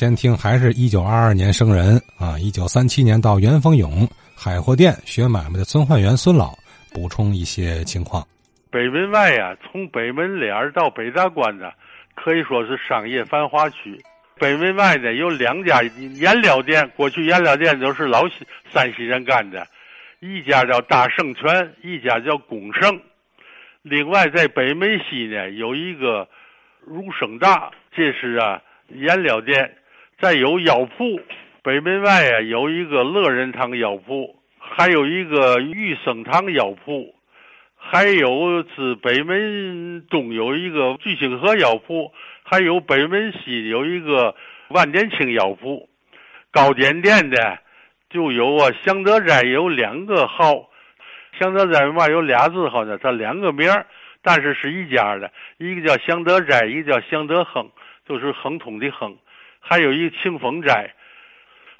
先听还是一九二二年生人啊，一九三七年到元丰永海货店学买卖的孙焕元孙老补充一些情况。北门外呀，从北门脸到北大关呢，可以说是商业繁华区。北门外呢有两家颜料店，过去颜料店都是老西山西人干的，一家叫大圣泉，一家叫公盛。另外在北门西呢有一个儒生大，这是啊颜料店。再有药铺，北门外啊有一个乐仁堂药铺，还有一个玉生堂药铺，还有是北门东有一个聚星河药铺，还有北门西有一个万年青药铺。糕点店的就有啊祥德斋有两个号，祥德斋嘛有俩字好像它两个名儿，但是是一家的，一个叫祥德斋，一个叫祥德亨，就是亨通的亨。还有一个庆丰斋，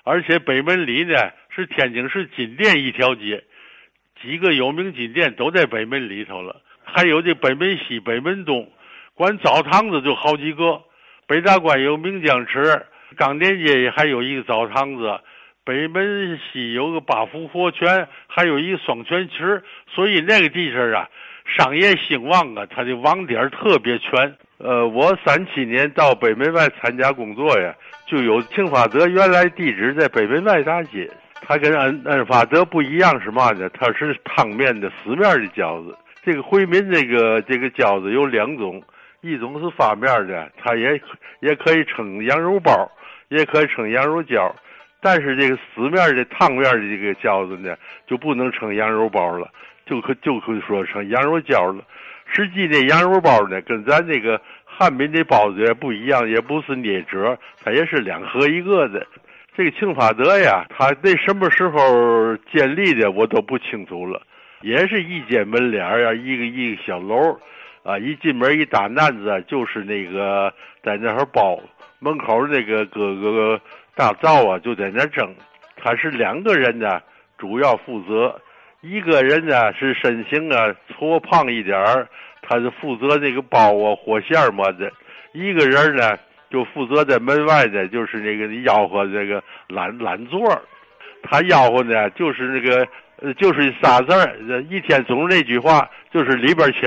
而且北门里呢是天津市金店一条街，几个有名金店都在北门里头了。还有这北门西、北门东，管澡堂子就好几个。北大关有岷江池，钢店街还有一个澡堂子。北门西有个八福活泉，还有一个双泉池，所以那个地方啊，商业兴旺啊，它的网点特别全。呃，我三七年到北门外参加工作呀，就有庆发德原来地址在北门外大街。它跟恩恩发德不一样是嘛呢？它是汤面的死面的饺子。这个回民这个这个饺子有两种，一种是发面的，它也也可以称羊肉包，也可以称羊肉饺。但是这个死面的汤面的这个饺子呢，就不能称羊肉包了，就可就可以说成羊肉饺了。实际的羊肉包呢，跟咱这个汉民的包子也不一样，也不是捏褶，它也是两盒一个的。这个庆发德呀，它那什么时候建立的我都不清楚了，也是一间门脸儿呀，一个一个小楼，啊，一进门一大男子就是那个在那儿包，门口那个哥哥大灶啊就在那蒸，他是两个人呢，主要负责。一个人呢是身形啊矬胖一点儿，他是负责这个包啊火线么的；一个人呢就负责在门外的，就是那个吆喝这个懒懒座他吆喝呢就是那个就是仨字儿，一天总那句话就是里边请。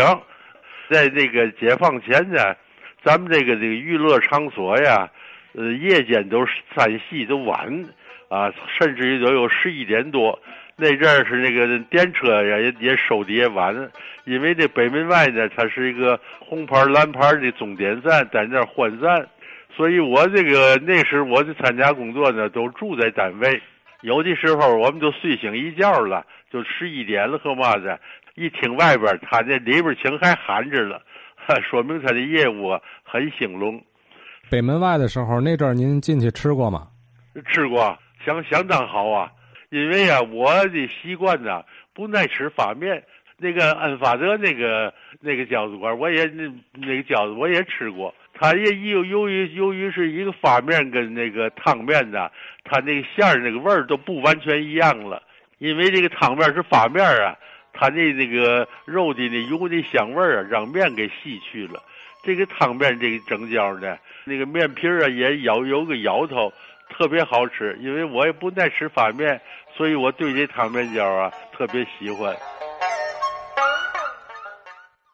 在这个解放前呢，咱们这个这个娱乐场所呀，呃夜间都散戏都晚。啊，甚至于都有十一点多。那阵儿是那个电车呀，也也收的也晚，因为这北门外呢，它是一个红牌蓝牌的终点站，在那儿换站，所以我这个那时我就参加工作呢，都住在单位，有的时候我们都睡醒一觉了，就十一点了和嘛的，一听外边他那里边请还喊着了，说明他的业务很兴隆。北门外的时候，那阵儿您进去吃过吗？吃过，相相当好啊。因为啊，我的习惯呢不爱吃发面。那个恩发德那个那个饺子馆，我也那那个饺子我也吃过。它也由由于由于是一个发面跟那个汤面呢，它那个馅儿那个味儿都不完全一样了。因为这个汤面是发面啊，它那那个肉的那油的香味儿啊，让面给吸去了。这个汤面这个蒸饺呢，那个面皮儿啊也咬有个咬头。特别好吃，因为我也不爱吃发面，所以我对这汤面饺啊特别喜欢。